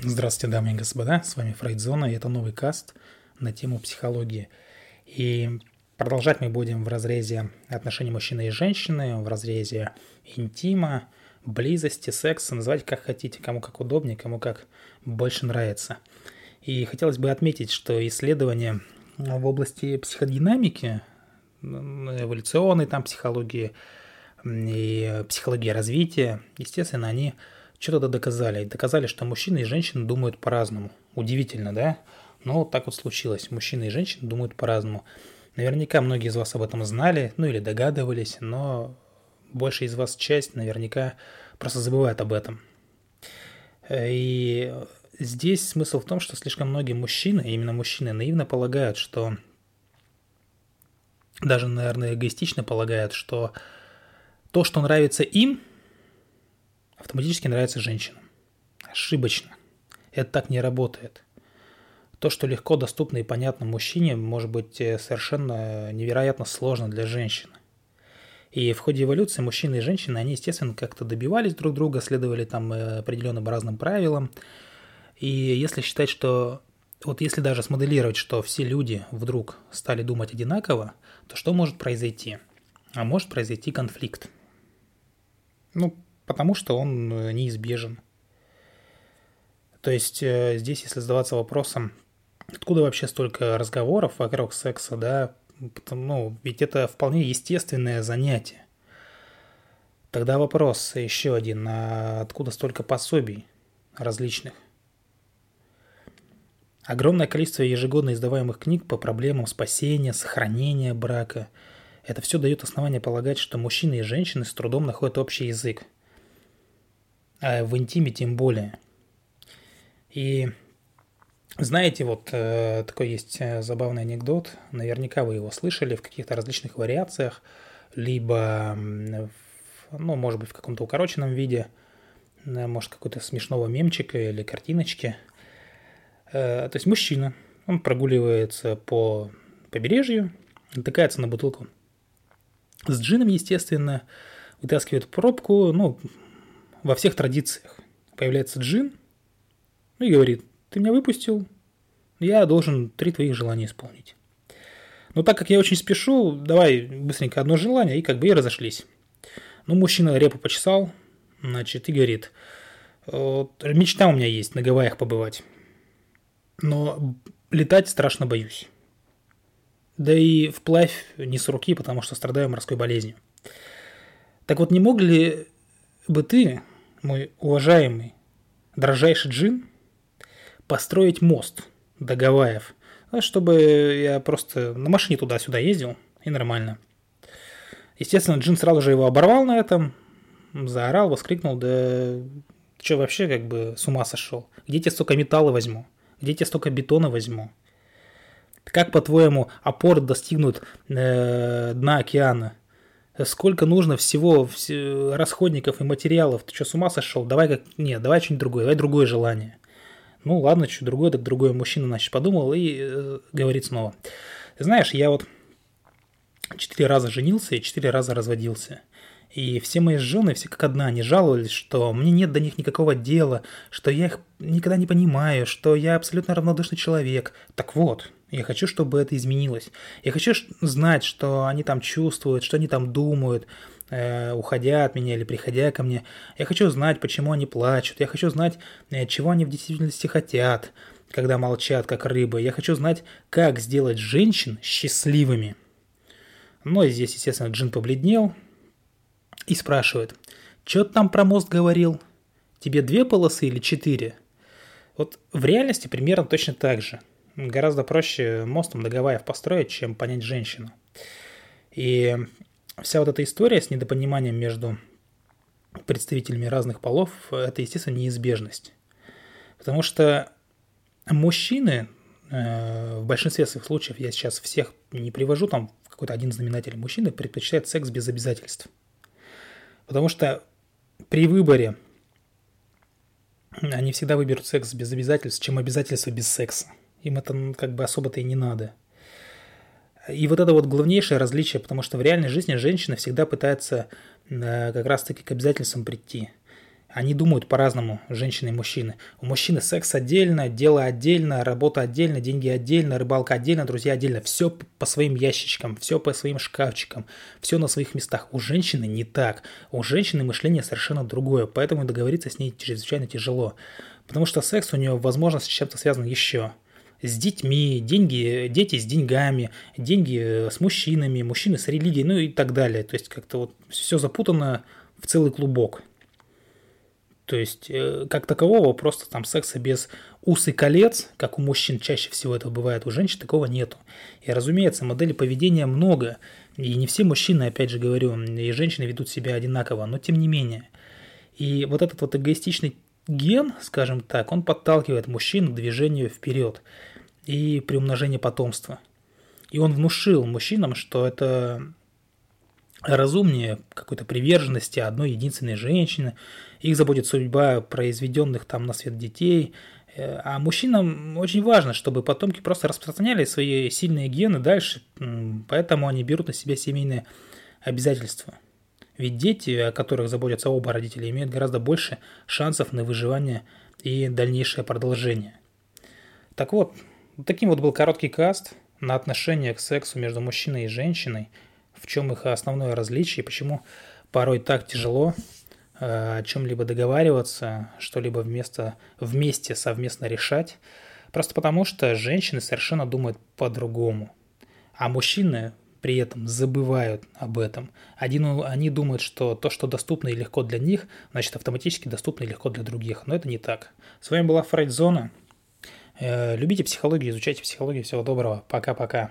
Здравствуйте, дамы и господа, с вами Фрейдзона, и это новый каст на тему психологии. И продолжать мы будем в разрезе отношений мужчины и женщины, в разрезе интима, близости, секса, называйте как хотите, кому как удобнее, кому как больше нравится. И хотелось бы отметить, что исследования в области психодинамики, эволюционной там психологии и психологии развития, естественно, они что-то доказали. Доказали, что мужчины и женщины думают по-разному. Удивительно, да? Но вот так вот случилось. Мужчины и женщины думают по-разному. Наверняка многие из вас об этом знали, ну или догадывались, но большая из вас часть наверняка просто забывает об этом. И здесь смысл в том, что слишком многие мужчины, именно мужчины, наивно полагают, что даже, наверное, эгоистично полагают, что то, что нравится им, автоматически нравится женщинам. Ошибочно. Это так не работает. То, что легко доступно и понятно мужчине, может быть э, совершенно невероятно сложно для женщины. И в ходе эволюции мужчины и женщины, они, естественно, как-то добивались друг друга, следовали там э, определенным разным правилам. И если считать, что вот если даже смоделировать, что все люди вдруг стали думать одинаково, то что может произойти? А может произойти конфликт. Ну, потому что он э, неизбежен. То есть э, здесь, если задаваться вопросом, откуда вообще столько разговоров вокруг секса, да, ну, ведь это вполне естественное занятие. Тогда вопрос еще один, а откуда столько пособий различных? Огромное количество ежегодно издаваемых книг по проблемам спасения, сохранения брака. Это все дает основание полагать, что мужчины и женщины с трудом находят общий язык – а в интиме тем более. И знаете, вот э, такой есть э, забавный анекдот, наверняка вы его слышали в каких-то различных вариациях, либо, ну, может быть, в каком-то укороченном виде, э, может, какой-то смешного мемчика или картиночки. Э, то есть мужчина, он прогуливается по побережью, натыкается на бутылку с джином, естественно, вытаскивает пробку, ну, во всех традициях появляется джин и говорит, ты меня выпустил, я должен три твоих желания исполнить. Но так как я очень спешу, давай быстренько одно желание, и как бы и разошлись. Ну, мужчина репу почесал, значит, и говорит, вот, мечта у меня есть на Гавайях побывать, но летать страшно боюсь. Да и вплавь не с руки, потому что страдаю морской болезнью. Так вот, не мог ли бы ты, мой уважаемый, дрожайший джин, построить мост до Гавайев, ну, чтобы я просто на машине туда-сюда ездил, и нормально. Естественно, Джин сразу же его оборвал на этом, заорал, воскликнул, да что вообще как бы с ума сошел? Где тебе столько металла возьму? Где тебе столько бетона возьму? Как, по-твоему, опоры достигнут э, дна океана? Сколько нужно всего расходников и материалов. Ты что, с ума сошел? Давай как... Нет, давай что-нибудь другое, давай другое желание. Ну ладно, что другое, так другое мужчина, значит, подумал и э, говорит снова. знаешь, я вот четыре раза женился и четыре раза разводился. И все мои жены, все как одна, они жаловались, что мне нет до них никакого дела, что я их никогда не понимаю, что я абсолютно равнодушный человек. Так вот, я хочу, чтобы это изменилось. Я хочу знать, что они там чувствуют, что они там думают, э, уходя от меня или приходя ко мне. Я хочу знать, почему они плачут. Я хочу знать, э, чего они в действительности хотят, когда молчат, как рыбы. Я хочу знать, как сделать женщин счастливыми. Но здесь, естественно, Джин побледнел, и спрашивает, что ты там про мост говорил? Тебе две полосы или четыре? Вот в реальности примерно точно так же. Гораздо проще мостом до Гавайев построить, чем понять женщину. И вся вот эта история с недопониманием между представителями разных полов – это, естественно, неизбежность. Потому что мужчины, э, в большинстве своих случаев, я сейчас всех не привожу, там какой-то один знаменатель, мужчины предпочитают секс без обязательств – Потому что при выборе они всегда выберут секс без обязательств, чем обязательства без секса. Им это ну, как бы особо-то и не надо. И вот это вот главнейшее различие, потому что в реальной жизни женщина всегда пытается э, как раз-таки к обязательствам прийти. Они думают по-разному, женщины и мужчины. У мужчины секс отдельно, дело отдельно, работа отдельно, деньги отдельно, рыбалка отдельно, друзья отдельно. Все по своим ящичкам, все по своим шкафчикам, все на своих местах. У женщины не так. У женщины мышление совершенно другое, поэтому договориться с ней чрезвычайно тяжело. Потому что секс у нее, возможно, с чем-то связан еще с детьми, деньги, дети с деньгами, деньги с мужчинами, мужчины с религией, ну и так далее. То есть как-то вот все запутано в целый клубок. То есть, э, как такового, просто там секса без ус и колец, как у мужчин чаще всего это бывает, у женщин такого нету. И, разумеется, модели поведения много, и не все мужчины, опять же говорю, и женщины ведут себя одинаково, но тем не менее. И вот этот вот эгоистичный ген, скажем так, он подталкивает мужчин к движению вперед и приумножению потомства. И он внушил мужчинам, что это разумнее какой-то приверженности одной единственной женщины, их заботит судьба произведенных там на свет детей, э, а мужчинам очень важно, чтобы потомки просто распространяли свои сильные гены дальше, поэтому они берут на себя семейные обязательства. Ведь дети, о которых заботятся оба родителя, имеют гораздо больше шансов на выживание и дальнейшее продолжение. Так вот, таким вот был короткий каст на отношение к сексу между мужчиной и женщиной – в чем их основное различие, почему порой так тяжело о чем-либо договариваться, что-либо вместо, вместе совместно решать. Просто потому, что женщины совершенно думают по-другому. А мужчины при этом забывают об этом. Один, они думают, что то, что доступно и легко для них, значит автоматически доступно и легко для других. Но это не так. С вами была Фрейдзона. Э, любите психологию, изучайте психологию. Всего доброго. Пока-пока.